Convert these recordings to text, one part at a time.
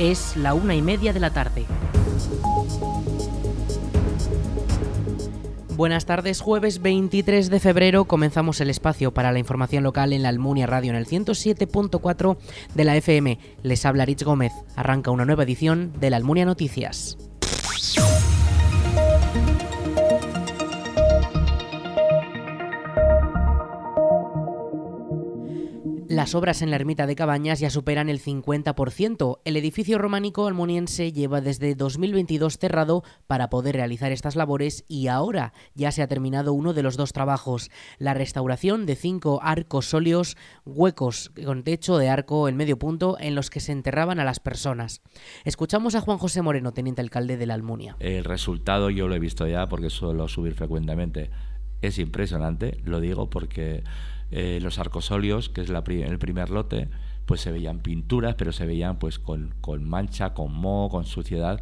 Es la una y media de la tarde. Buenas tardes, jueves 23 de febrero comenzamos el espacio para la información local en la Almunia Radio en el 107.4 de la FM. Les habla Rich Gómez. Arranca una nueva edición de la Almunia Noticias. Las obras en la ermita de Cabañas ya superan el 50%. El edificio románico almoniense lleva desde 2022 cerrado para poder realizar estas labores y ahora ya se ha terminado uno de los dos trabajos, la restauración de cinco arcos sóleos huecos con techo de arco en medio punto en los que se enterraban a las personas. Escuchamos a Juan José Moreno, teniente alcalde de la Almunia. El resultado yo lo he visto ya porque suelo subir frecuentemente. Es impresionante, lo digo porque eh, los arcosolios, que es el primer lote, pues se veían pinturas, pero se veían pues con, mancha, con moho, con suciedad.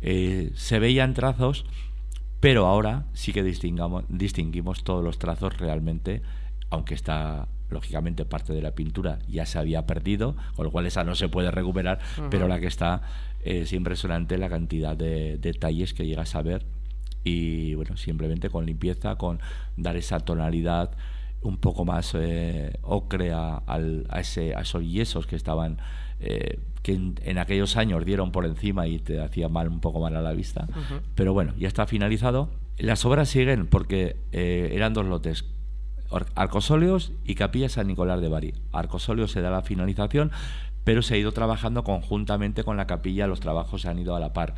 Eh, se veían trazos, pero ahora sí que distingamos, distinguimos todos los trazos realmente, aunque está lógicamente parte de la pintura ya se había perdido, con lo cual esa no se puede recuperar, pero la que está es impresionante la cantidad de detalles que llegas a ver y bueno, simplemente con limpieza, con dar esa tonalidad un poco más eh, ocre a, ese, a esos yesos que estaban eh, que en, aquellos años dieron por encima y te hacía mal un poco mal a la vista. Pero bueno ya está finalizado. Las obras siguen porque eh, eran dos lotes Arcosóleos y Capilla San Nicolás de Bari. Arcosóleos se da la finalización pero se ha ido trabajando conjuntamente con la capilla los trabajos se han ido a la par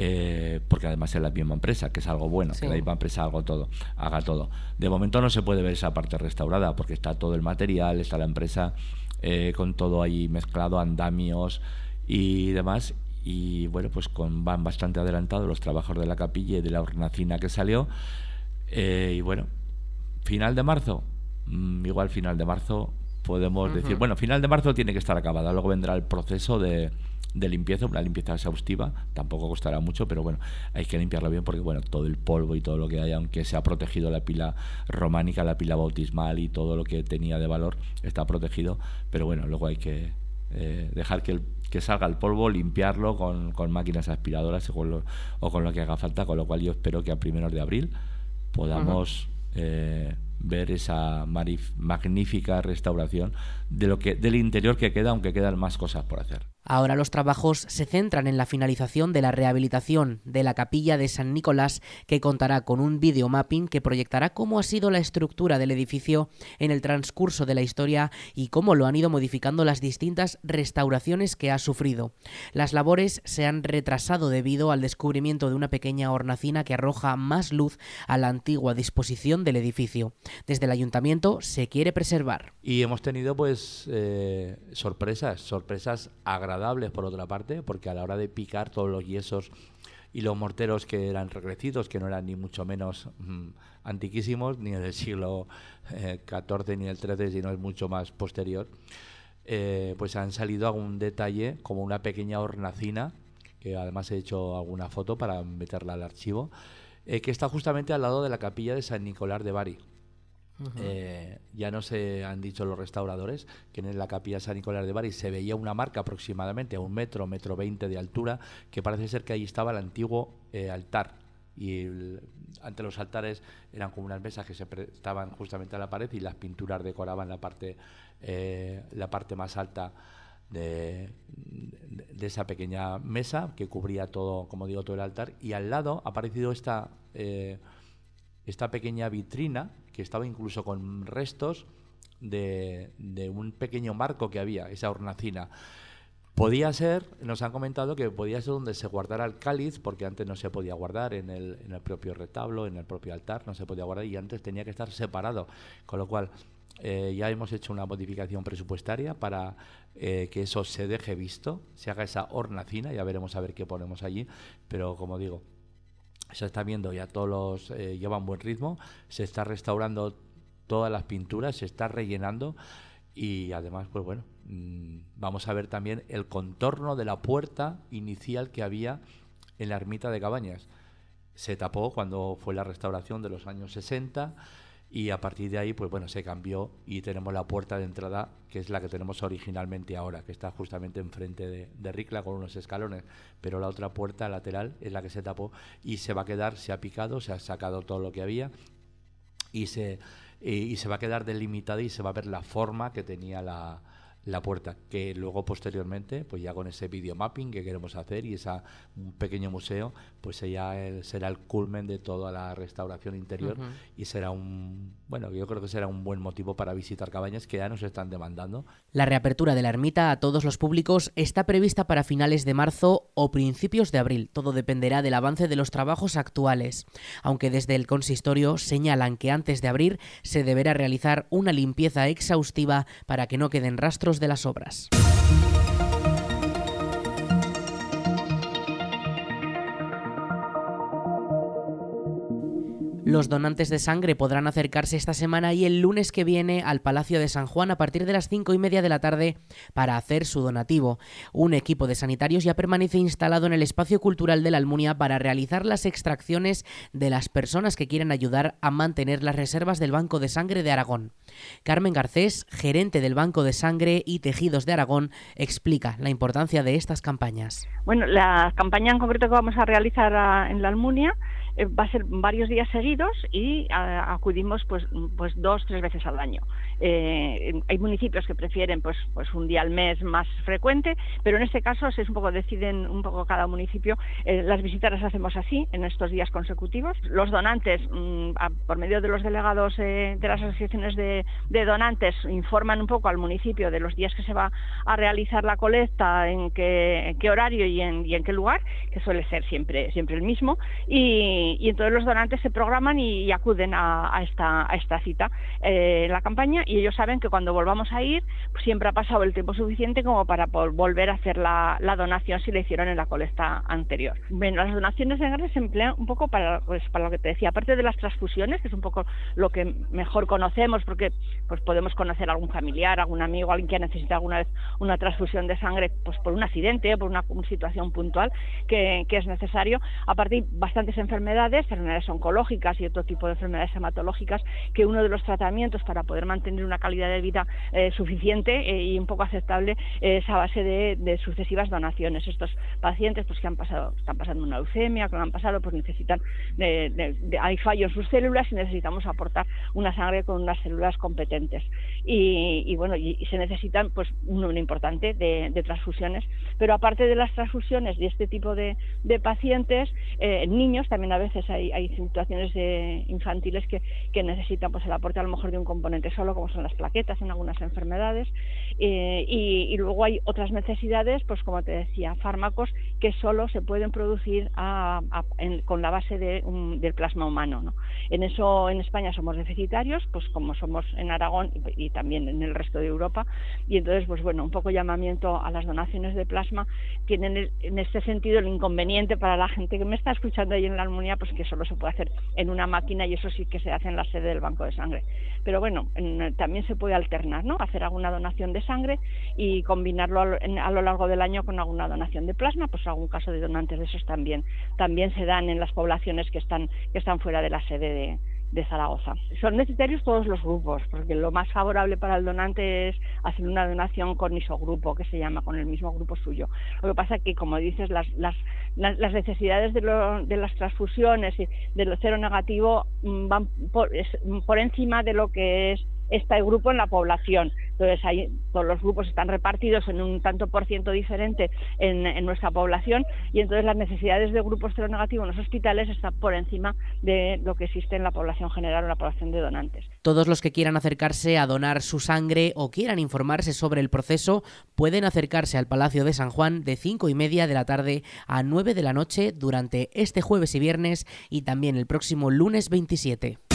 eh, porque además es la misma empresa, que es algo bueno, que la misma empresa haga todo, haga todo. De momento no se puede ver esa parte restaurada, porque está todo el material, está la empresa eh, con todo ahí mezclado, andamios y demás. Y bueno, pues con, van bastante adelantados los trabajos de la capilla y de la hornacina que salió. Eh, y bueno, final de marzo, mm, igual final de marzo podemos decir, bueno, final de marzo tiene que estar acabada, luego vendrá el proceso de, de limpieza, una limpieza exhaustiva, tampoco costará mucho, pero bueno, hay que limpiarlo bien porque bueno, todo el polvo y todo lo que hay, aunque se ha protegido la pila románica, la pila bautismal y todo lo que tenía de valor está protegido, pero bueno, luego hay que eh, dejar que, que salga el polvo, limpiarlo con, con máquinas aspiradoras o con, lo, o con lo que haga falta, con lo cual yo espero que a primeros de abril podamos eh, ver esa magnífica restauración de lo que del interior que queda, aunque quedan más cosas por hacer. Ahora los trabajos se centran en la finalización de la rehabilitación de la capilla de San Nicolás, que contará con un videomapping que proyectará cómo ha sido la estructura del edificio en el transcurso de la historia y cómo lo han ido modificando las distintas restauraciones que ha sufrido. Las labores se han retrasado debido al descubrimiento de una pequeña hornacina que arroja más luz a la antigua disposición del edificio. Desde el ayuntamiento se quiere preservar. Y hemos tenido pues eh, sorpresas, sorpresas agradables por otra parte, porque a la hora de picar todos los yesos y los morteros que eran regrecidos, que no eran ni mucho menos mm, antiquísimos, ni del siglo XIV eh, ni del XIII, sino es mucho más posterior, eh, pues han salido algún detalle, como una pequeña hornacina, que además he hecho alguna foto para meterla al archivo, que está justamente al lado de la capilla de San Nicolás de Bari. Eh, ya no se han dicho los restauradores que en la capilla San Nicolás de Bari se veía una marca aproximadamente a un metro, metro veinte de altura, que parece ser que ahí estaba el antiguo eh, altar. Y ante los altares eran como unas mesas que se estaban justamente a la pared y las pinturas decoraban la parte, eh, la parte más alta de, de, esa pequeña mesa que cubría todo, como digo, todo el altar. Y al lado ha aparecido esta, esta pequeña vitrina que estaba incluso con restos de, un pequeño marco que había, esa hornacina. Podía ser, nos han comentado que podía ser donde se guardara el cáliz, porque antes no se podía guardar en el, propio retablo, en el propio altar, no se podía guardar y antes tenía que estar separado. Con lo cual, eh, ya hemos hecho una modificación presupuestaria para eh, que eso se deje visto, se haga esa hornacina, ya veremos a ver qué ponemos allí, pero como digo, se está viendo ya todos los eh, llevan buen ritmo, se está restaurando todas las pinturas, se está rellenando y además, pues bueno, mm, vamos a ver también el contorno de la puerta inicial que había en la ermita de Cabañas. Se tapó cuando fue la restauración de los años 60 y a partir de ahí, pues bueno, se cambió y tenemos la puerta de entrada, que es la que tenemos originalmente ahora, que está justamente enfrente de, de Ricla con unos escalones, pero la otra puerta lateral es la que se tapó y se va a quedar, se ha picado, se ha sacado todo lo que había y se, y se va a quedar delimitada y se va a ver la forma que tenía la, la puerta, que luego posteriormente, pues ya con ese videomapping que queremos hacer y ese pequeño museo, pues ya será el culmen de toda la restauración interior y será un, bueno, yo creo que será un buen motivo para visitar cabañas que ya nos están demandando. La reapertura de la ermita a todos los públicos está prevista para finales de marzo o principios de abril. Todo dependerá del avance de los trabajos actuales, aunque desde el consistorio señalan que antes de abrir se deberá realizar una limpieza exhaustiva para que no queden rastros de las obras. Los donantes de sangre podrán acercarse esta semana y el lunes que viene al Palacio de San Juan a partir de las cinco y media de la tarde para hacer su donativo. Un equipo de sanitarios ya permanece instalado en el espacio cultural de la Almunia para realizar las extracciones de las personas que quieren ayudar a mantener las reservas del Banco de Sangre de Aragón. Carmen Garcés, gerente del Banco de Sangre y Tejidos de Aragón, explica la importancia de estas campañas. Bueno, la campaña en concreto que vamos a realizar en la Almunia va a ser varios días seguidos y acudimos pues, pues dos, tres veces al año. Eh, hay municipios que prefieren pues, pues un día al mes más frecuente, pero en este caso es un poco deciden un poco cada municipio. Eh, las visitas las hacemos así en estos días consecutivos. Los donantes, mm, por medio de los delegados de las asociaciones de, donantes, informan un poco al municipio de los días que se va a realizar la colecta, en qué, horario y en, qué lugar, que suele ser siempre, siempre el mismo. Y, entonces los donantes se programan y, acuden a, esta, a esta cita eh, la campaña y ellos saben que cuando volvamos a ir pues siempre ha pasado el tiempo suficiente como para volver a hacer la, donación si la hicieron en la colecta anterior. Bueno, las donaciones de sangre se emplean un poco para, pues, para lo que te decía, aparte de las transfusiones, que es un poco lo que mejor conocemos porque pues podemos conocer a algún familiar, algún amigo, alguien que necesita alguna vez una transfusión de sangre pues por un accidente por una, situación puntual que, que es necesario. Aparte hay bastantes enfermedades enfermedades, oncológicas y otro tipo de enfermedades hematológicas, que uno de los tratamientos para poder mantener una calidad de vida eh, suficiente eh, y un poco aceptable es a base de, sucesivas donaciones. Estos pacientes pues que han pasado, están pasando una leucemia, que han pasado, pues necesitan, hay fallo en sus células y necesitamos aportar una sangre con unas células competentes. Y, bueno, y, se necesitan pues un número importante de, transfusiones, pero aparte de las transfusiones de este tipo de, pacientes, eh, niños también a veces veces hay, situaciones infantiles que, necesitan pues el aporte a lo mejor de un componente solo, como son las plaquetas en algunas enfermedades, eh, y, luego hay otras necesidades, pues como te decía, fármacos que solo se pueden producir con la base del plasma humano. En eso en España somos deficitarios, pues como somos en Aragón y, también en el resto de Europa, y entonces pues bueno, un poco llamamiento a las donaciones de plasma tienen en este sentido el inconveniente para la gente que me está escuchando ahí en la armonía pues que solo se puede hacer en una máquina y eso sí que se hace en la sede del banco de sangre. Pero bueno, también se puede alternar, ¿no? Hacer alguna donación de sangre y combinarlo a lo, largo del año con alguna donación de plasma, pues algún caso de donantes de esos también, también se dan en las poblaciones que están, que están fuera de la sede de, Zaragoza. Son necesarios todos los grupos, porque lo más favorable para el donante es hacer una donación con isogrupo, que se llama, con el mismo grupo suyo. Lo que pasa que, como dices, las, las, las necesidades de, de, las transfusiones y del cero negativo mm, van por, por encima de lo que es este grupo en la población. Entonces, todos los grupos están repartidos en un tanto por ciento diferente en, nuestra población y entonces las necesidades de grupos seronegativos en los hospitales están por encima de lo que existe en la población general o la población de donantes. Todos los que quieran acercarse a donar su sangre o quieran informarse sobre el proceso pueden acercarse al Palacio de San Juan de 5 y media de la tarde a 9 de la noche durante este jueves y viernes y también el próximo lunes 27.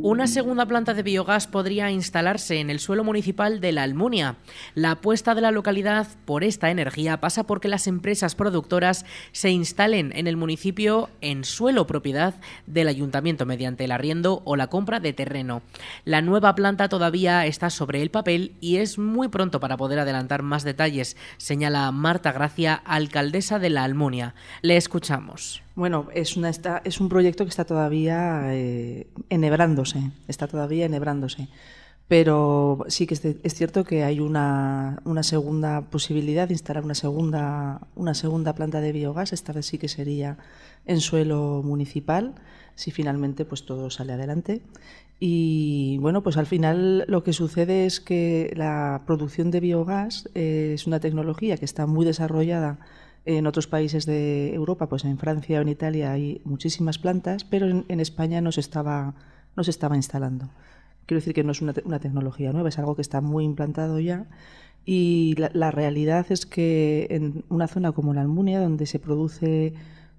Una segunda planta de biogás podría instalarse en el suelo municipal de La Almunia. La apuesta de la localidad por esta energía pasa porque las empresas productoras se instalen en el municipio en suelo propiedad del ayuntamiento mediante el arriendo o la compra de terreno. La nueva planta todavía está sobre el papel y es muy pronto para poder adelantar más detalles, señala Marta Gracia, alcaldesa de La Almunia. Le escuchamos. Bueno, es, una, es un proyecto que está todavía eh, enhebrándose, está todavía enhebrándose. Pero sí que es, cierto que hay una, una, segunda posibilidad de instalar una segunda, una segunda planta de biogás. Esta vez sí que sería en suelo municipal, si finalmente pues todo sale adelante. Y bueno, pues al final lo que sucede es que la producción de biogás eh, es una tecnología que está muy desarrollada en otros países de Europa, pues en Francia o en Italia hay muchísimas plantas, pero en, España no se, estaba, no se estaba instalando. Quiero decir que no es una, tecnología nueva, es algo que está muy implantado ya. Y la, realidad es que en una zona como la Almunia, donde se produce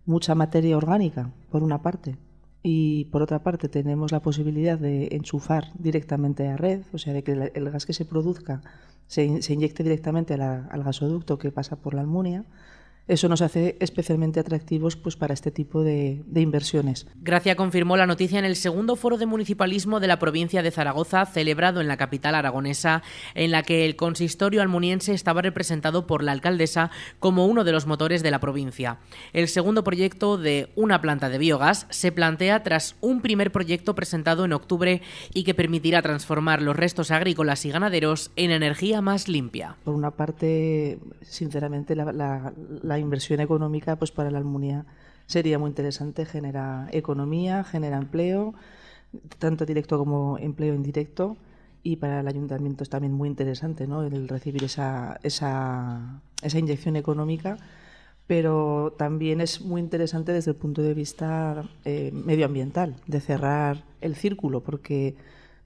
mucha materia orgánica, por una parte, y por otra parte tenemos la posibilidad de enchufar directamente a red, o sea, de que el gas que se produzca se, inyecte directamente al gasoducto que pasa por la Almunia, eso nos hace especialmente atractivos pues, para este tipo de, inversiones. Gracia confirmó la noticia en el segundo foro de municipalismo de la provincia de Zaragoza, celebrado en la capital aragonesa, en la que el consistorio almuniense estaba representado por la alcaldesa como uno de los motores de la provincia. El segundo proyecto de una planta de biogás se plantea tras un primer proyecto presentado en octubre y que permitirá transformar los restos agrícolas y ganaderos en energía más limpia. Por una parte, sinceramente, la, la inversión económica pues para la Almunia sería muy interesante, genera economía, genera empleo, tanto directo como empleo indirecto, y para el ayuntamiento es también muy interesante ¿no? el recibir esa, esa, esa inyección económica, pero también es muy interesante desde el punto de vista eh, medioambiental, de cerrar el círculo, porque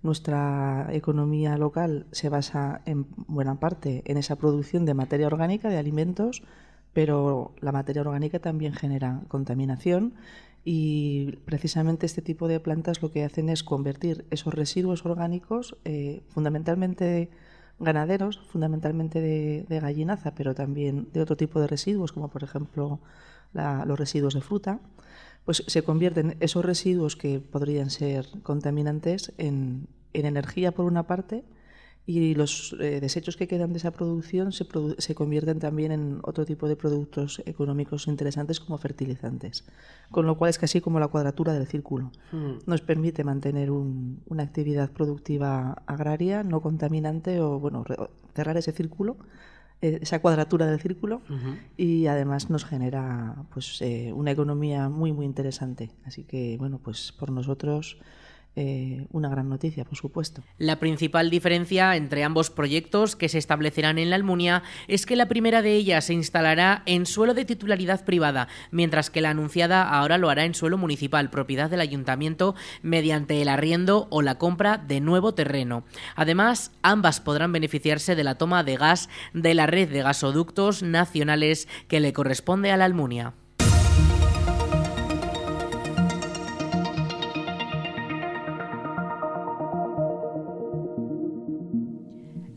nuestra economía local se basa en buena parte en esa producción de materia orgánica, de alimentos, pero la materia orgánica también genera contaminación y precisamente este tipo de plantas lo que hacen es convertir esos residuos orgánicos, eh, fundamentalmente ganaderos, fundamentalmente de, gallinaza, pero también de otro tipo de residuos, como por ejemplo los residuos de fruta, pues se convierten esos residuos que podrían ser contaminantes en energía por una parte y los eh, desechos que quedan de esa producción se, se, convierten también en otro tipo de productos económicos interesantes como fertilizantes. Con lo cual es casi como la cuadratura del círculo. Hmm. Nos permite mantener una actividad productiva agraria no contaminante o bueno cerrar ese círculo eh, esa cuadratura del círculo y además nos genera pues eh, una economía muy muy interesante así que bueno pues por nosotros eh, una gran noticia, por supuesto. La principal diferencia entre ambos proyectos que se establecerán en la Almunia es que la primera de ellas se instalará en suelo de titularidad privada, mientras que la anunciada ahora lo hará en suelo municipal, propiedad del ayuntamiento, mediante el arriendo o la compra de nuevo terreno. Además, ambas podrán beneficiarse de la toma de gas de la red de gasoductos nacionales que le corresponde a la Almunia.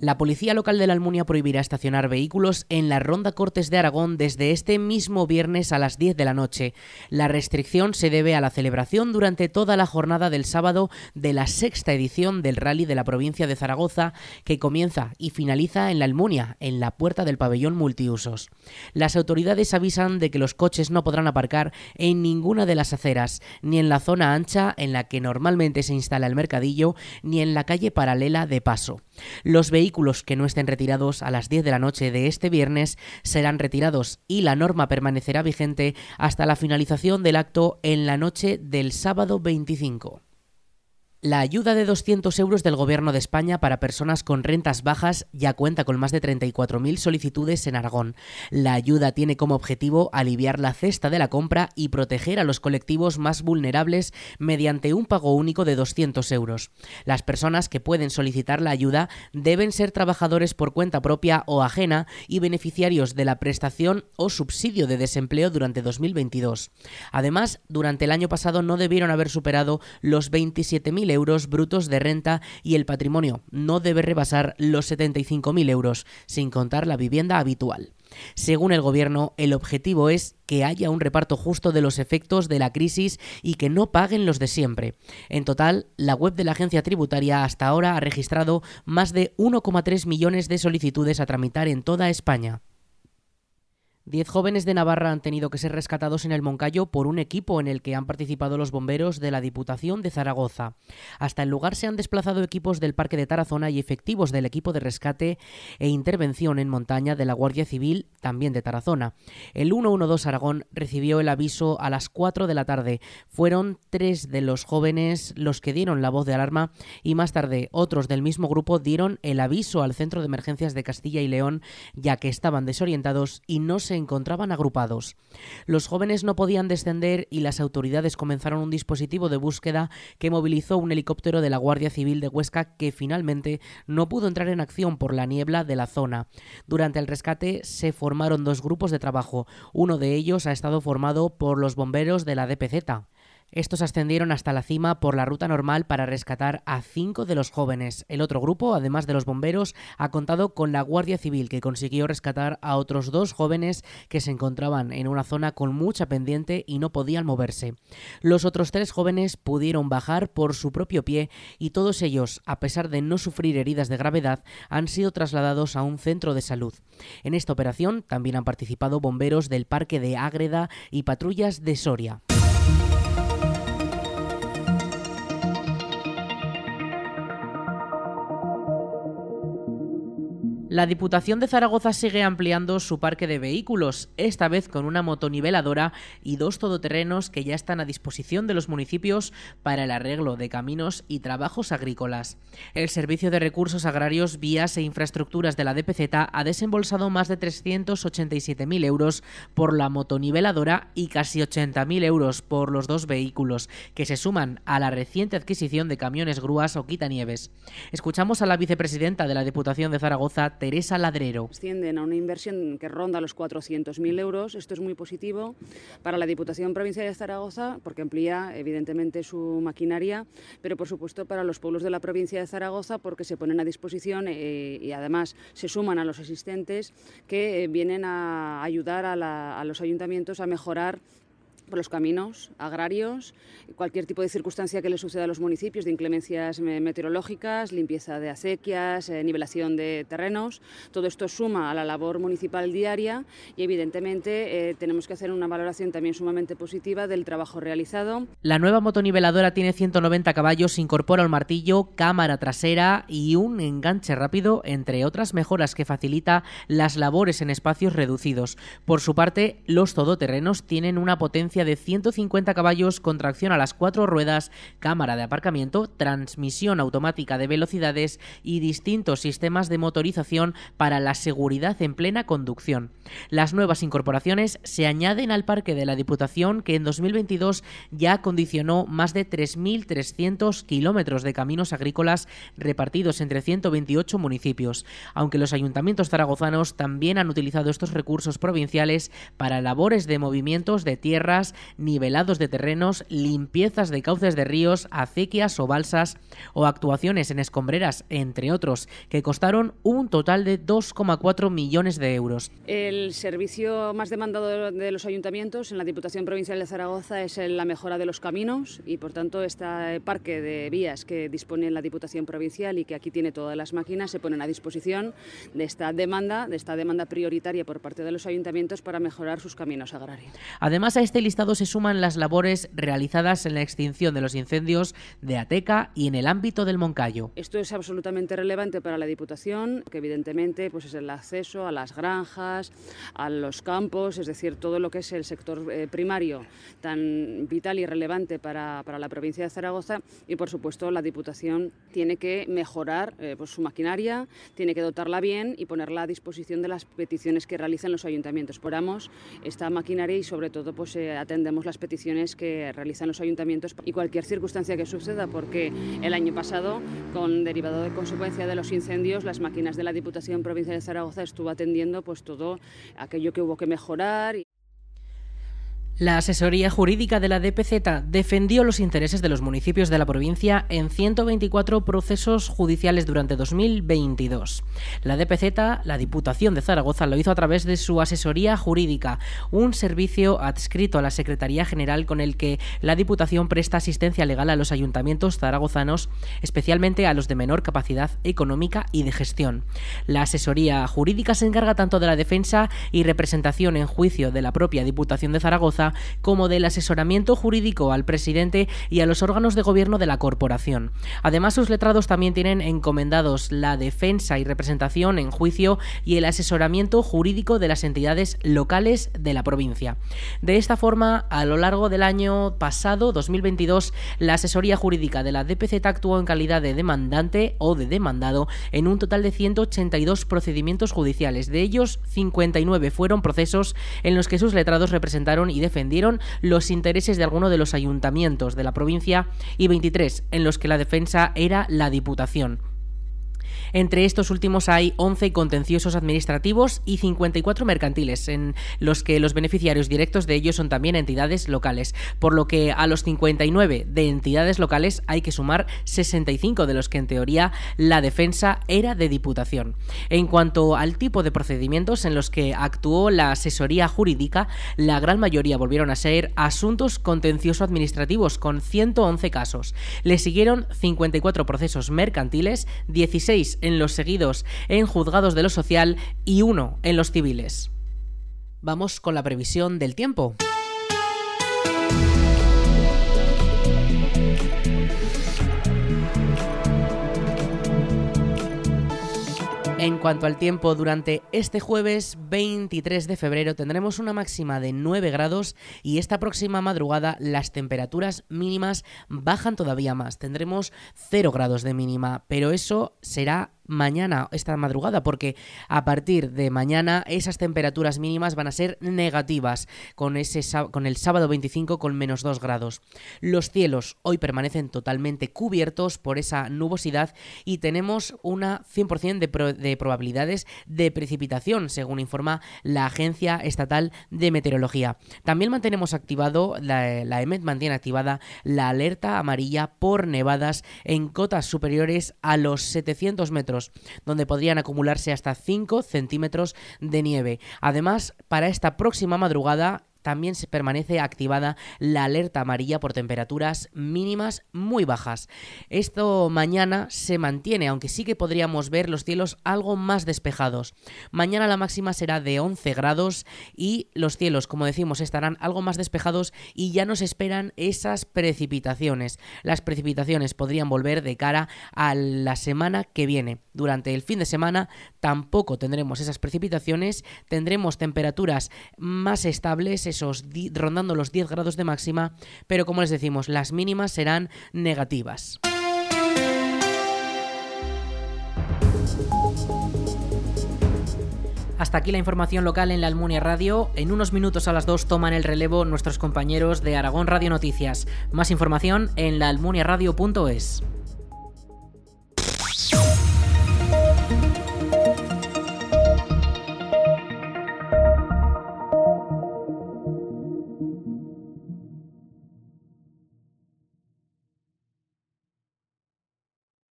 La policía local de la Almunia prohibirá estacionar vehículos en la Ronda Cortes de Aragón desde este mismo viernes a las 10 de la noche. La restricción se debe a la celebración durante toda la jornada del sábado de la sexta edición del rally de la provincia de Zaragoza, que comienza y finaliza en la Almunia, en la puerta del pabellón multiusos. Las autoridades avisan de que los coches no podrán aparcar en ninguna de las aceras, ni en la zona ancha en la que normalmente se instala el mercadillo, ni en la calle paralela de paso. Los que no estén retirados a las 10 de la noche de este viernes serán retirados y la norma permanecerá vigente hasta la finalización del acto en la noche del sábado 25. La ayuda de 200 euros del Gobierno de España para personas con rentas bajas ya cuenta con más de 34.000 solicitudes en Aragón. La ayuda tiene como objetivo aliviar la cesta de la compra y proteger a los colectivos más vulnerables mediante un pago único de 200 euros. Las personas que pueden solicitar la ayuda deben ser trabajadores por cuenta propia o ajena y beneficiarios de la prestación o subsidio de desempleo durante 2022. Además, durante el año pasado no debieron haber superado los 27.000 euros euros brutos de renta y el patrimonio no debe rebasar los 75.000 euros, sin contar la vivienda habitual. Según el Gobierno, el objetivo es que haya un reparto justo de los efectos de la crisis y que no paguen los de siempre. En total, la web de la agencia tributaria hasta ahora ha registrado más de 1,3 millones de solicitudes a tramitar en toda España. Diez jóvenes de Navarra han tenido que ser rescatados en el Moncayo por un equipo en el que han participado los bomberos de la Diputación de Zaragoza. Hasta el lugar se han desplazado equipos del Parque de Tarazona y efectivos del equipo de rescate e intervención en montaña de la Guardia Civil, también de Tarazona. El 112 Aragón recibió el aviso a las 4 de la tarde. Fueron tres de los jóvenes los que dieron la voz de alarma y más tarde otros del mismo grupo dieron el aviso al Centro de Emergencias de Castilla y León, ya que estaban desorientados y no se encontraban agrupados. Los jóvenes no podían descender y las autoridades comenzaron un dispositivo de búsqueda que movilizó un helicóptero de la Guardia Civil de Huesca que finalmente no pudo entrar en acción por la niebla de la zona. Durante el rescate se formaron dos grupos de trabajo. Uno de ellos ha estado formado por los bomberos de la DPZ. Estos ascendieron hasta la cima por la ruta normal para rescatar a cinco de los jóvenes. El otro grupo, además de los bomberos, ha contado con la Guardia Civil, que consiguió rescatar a otros dos jóvenes que se encontraban en una zona con mucha pendiente y no podían moverse. Los otros tres jóvenes pudieron bajar por su propio pie y todos ellos, a pesar de no sufrir heridas de gravedad, han sido trasladados a un centro de salud. En esta operación también han participado bomberos del Parque de Ágreda y patrullas de Soria. La Diputación de Zaragoza sigue ampliando su parque de vehículos, esta vez con una motoniveladora y dos todoterrenos que ya están a disposición de los municipios para el arreglo de caminos y trabajos agrícolas. El Servicio de Recursos Agrarios, Vías e Infraestructuras de la DPZ ha desembolsado más de 387.000 euros por la motoniveladora y casi 80.000 euros por los dos vehículos, que se suman a la reciente adquisición de camiones grúas o quitanieves. Escuchamos a la vicepresidenta de la Diputación de Zaragoza, Teresa Ladrero. Ascienden a una inversión que ronda los 400.000 euros. Esto es muy positivo para la Diputación Provincial de Zaragoza porque amplía evidentemente su maquinaria, pero por supuesto para los pueblos de la provincia de Zaragoza porque se ponen a disposición eh, y además se suman a los asistentes que eh, vienen a ayudar a los ayuntamientos a mejorar por los caminos agrarios, cualquier tipo de circunstancia que le suceda a los municipios de inclemencias meteorológicas, limpieza de acequias, eh, nivelación de terrenos. Todo esto suma a la labor municipal diaria y evidentemente eh, tenemos que hacer una valoración también sumamente positiva del trabajo realizado. La nueva motoniveladora tiene 190 caballos, incorpora el martillo, cámara trasera y un enganche rápido, entre otras mejoras que facilita las labores en espacios reducidos. Por su parte, los todoterrenos tienen una potencia de 150 caballos con tracción a las cuatro ruedas, cámara de aparcamiento, transmisión automática de velocidades y distintos sistemas de motorización para la seguridad en plena conducción. Las nuevas incorporaciones se añaden al parque de la Diputación que en 2022 ya acondicionó más de 3.300 kilómetros de caminos agrícolas repartidos entre 128 municipios, aunque los ayuntamientos zaragozanos también han utilizado estos recursos provinciales para labores de movimientos de tierras, nivelados de terrenos, limpiezas de cauces de ríos, acequias o balsas o actuaciones en escombreras, entre otros, que costaron un total de 2,4 millones de euros. El servicio más demandado de los ayuntamientos en la Diputación Provincial de Zaragoza es la mejora de los caminos y, por tanto, este parque de vías que dispone la Diputación Provincial y que aquí tiene todas las máquinas se ponen a disposición de esta demanda, de esta demanda prioritaria por parte de los ayuntamientos para mejorar sus caminos agrarios. Además, a este listado se suman las labores realizadas en la extinción de los incendios de Ateca y en el ámbito del Moncayo. Esto es absolutamente relevante para la Diputación, que evidentemente pues es el acceso a las granjas, a los campos, es decir, todo lo que es el sector eh, primario tan vital y relevante para, para, la provincia de Zaragoza y por supuesto la Diputación tiene que mejorar eh, pues, su maquinaria, tiene que dotarla bien y ponerla a disposición de las peticiones que realizan los ayuntamientos. Poramos esta maquinaria y sobre todo pues, eh, atendemos las peticiones que realizan los ayuntamientos y cualquier circunstancia que suceda, porque el año pasado, con derivado de consecuencia de los incendios, las máquinas de la Diputación Provincial de Zaragoza estuvo atendiendo pues todo aquello que hubo que mejorar. La asesoría jurídica de la DPZ defendió los intereses de los municipios de la provincia en 124 procesos judiciales durante 2022. La DPZ, la Diputación de Zaragoza, lo hizo a través de su asesoría jurídica, un servicio adscrito a la Secretaría General con el que la Diputación presta asistencia legal a los ayuntamientos zaragozanos, especialmente a los de menor capacidad económica y de gestión. La asesoría jurídica se encarga tanto de la defensa y representación en juicio de la propia Diputación de Zaragoza como del asesoramiento jurídico al presidente y a los órganos de gobierno de la corporación. Además, sus letrados también tienen encomendados la defensa y representación en juicio y el asesoramiento jurídico de las entidades locales de la provincia. De esta forma, a lo largo del año pasado, 2022, la asesoría jurídica de la DPZ actuó en calidad de demandante o de demandado en un total de 182 procedimientos judiciales. De ellos, 59 fueron procesos en los que sus letrados representaron y defendieron defendieron los intereses de alguno de los ayuntamientos de la provincia y 23 en los que la defensa era la Diputación. Entre estos últimos hay 11 contenciosos administrativos y 54 mercantiles, en los que los beneficiarios directos de ellos son también entidades locales, por lo que a los 59 de entidades locales hay que sumar 65 de los que en teoría la defensa era de diputación. En cuanto al tipo de procedimientos en los que actuó la asesoría jurídica, la gran mayoría volvieron a ser asuntos contencioso administrativos con 111 casos. Le siguieron 54 procesos mercantiles, 16 en los seguidos en juzgados de lo social y uno en los civiles. Vamos con la previsión del tiempo. En cuanto al tiempo, durante este jueves 23 de febrero tendremos una máxima de 9 grados y esta próxima madrugada las temperaturas mínimas bajan todavía más. Tendremos 0 grados de mínima, pero eso será mañana, esta madrugada, porque a partir de mañana esas temperaturas mínimas van a ser negativas, con, ese, con el sábado 25 con menos 2 grados. Los cielos hoy permanecen totalmente cubiertos por esa nubosidad y tenemos una 100% de, de probabilidades de precipitación, según informa la Agencia Estatal de Meteorología. También mantenemos activado, la, la EMET mantiene activada la alerta amarilla por nevadas en cotas superiores a los 700 metros donde podrían acumularse hasta 5 centímetros de nieve. Además, para esta próxima madrugada también se permanece activada la alerta amarilla por temperaturas mínimas muy bajas. Esto mañana se mantiene, aunque sí que podríamos ver los cielos algo más despejados. Mañana la máxima será de 11 grados y los cielos, como decimos, estarán algo más despejados y ya nos esperan esas precipitaciones. Las precipitaciones podrían volver de cara a la semana que viene. Durante el fin de semana tampoco tendremos esas precipitaciones, tendremos temperaturas más estables, rondando los 10 grados de máxima, pero como les decimos, las mínimas serán negativas. Hasta aquí la información local en la Almunia Radio. En unos minutos a las 2 toman el relevo nuestros compañeros de Aragón Radio Noticias. Más información en laalmuniaradio.es.